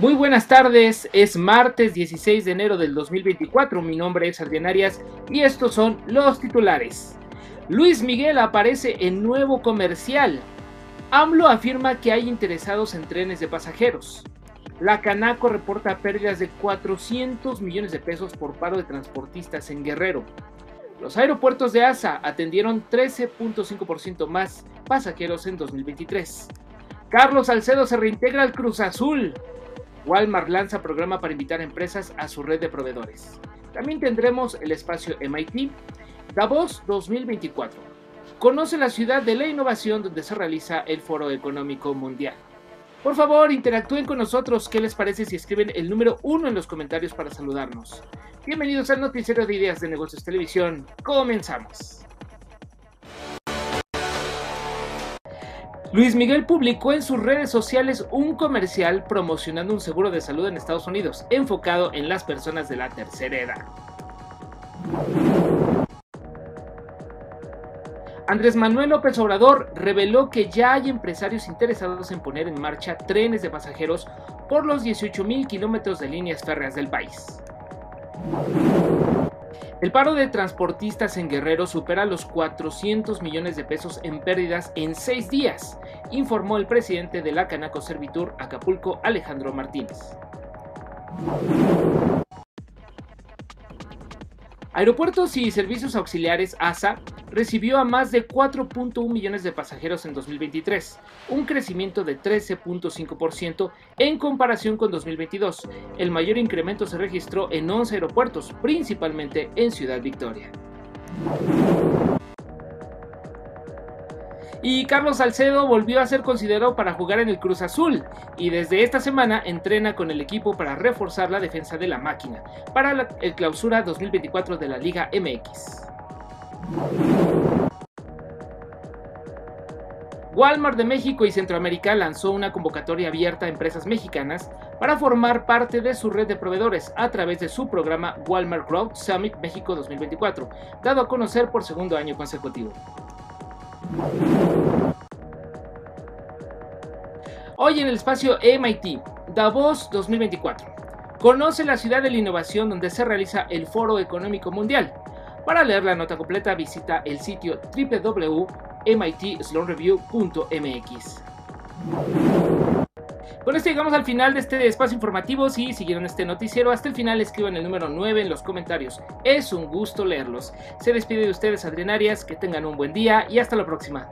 Muy buenas tardes, es martes 16 de enero del 2024, mi nombre es Adrián Arias y estos son los titulares. Luis Miguel aparece en nuevo comercial. AMLO afirma que hay interesados en trenes de pasajeros. La Canaco reporta pérdidas de 400 millones de pesos por paro de transportistas en Guerrero. Los aeropuertos de ASA atendieron 13.5% más pasajeros en 2023. Carlos Salcedo se reintegra al Cruz Azul. Walmart lanza programa para invitar empresas a su red de proveedores. También tendremos el espacio MIT Davos 2024. Conoce la ciudad de la innovación donde se realiza el Foro Económico Mundial. Por favor, interactúen con nosotros. ¿Qué les parece si escriben el número 1 en los comentarios para saludarnos? Bienvenidos al Noticiero de Ideas de Negocios Televisión. Comenzamos. Luis Miguel publicó en sus redes sociales un comercial promocionando un seguro de salud en Estados Unidos, enfocado en las personas de la tercera edad. Andrés Manuel López Obrador reveló que ya hay empresarios interesados en poner en marcha trenes de pasajeros por los 18.000 kilómetros de líneas férreas del país. El paro de transportistas en Guerrero supera los 400 millones de pesos en pérdidas en seis días, informó el presidente de la Canaco Servitur Acapulco, Alejandro Martínez. Aeropuertos y Servicios Auxiliares ASA recibió a más de 4.1 millones de pasajeros en 2023, un crecimiento de 13.5% en comparación con 2022. El mayor incremento se registró en 11 aeropuertos, principalmente en Ciudad Victoria. Y Carlos Salcedo volvió a ser considerado para jugar en el Cruz Azul y desde esta semana entrena con el equipo para reforzar la defensa de la máquina para la, el clausura 2024 de la Liga MX. Walmart de México y Centroamérica lanzó una convocatoria abierta a empresas mexicanas para formar parte de su red de proveedores a través de su programa Walmart Growth Summit México 2024, dado a conocer por segundo año consecutivo. Hoy en el espacio MIT, Davos 2024. Conoce la ciudad de la innovación donde se realiza el Foro Económico Mundial. Para leer la nota completa visita el sitio www.mitsloanreview.mx. Con esto llegamos al final de este espacio informativo. Si siguieron este noticiero hasta el final, escriban el número 9 en los comentarios. Es un gusto leerlos. Se despide de ustedes Adrián Arias, que tengan un buen día y hasta la próxima.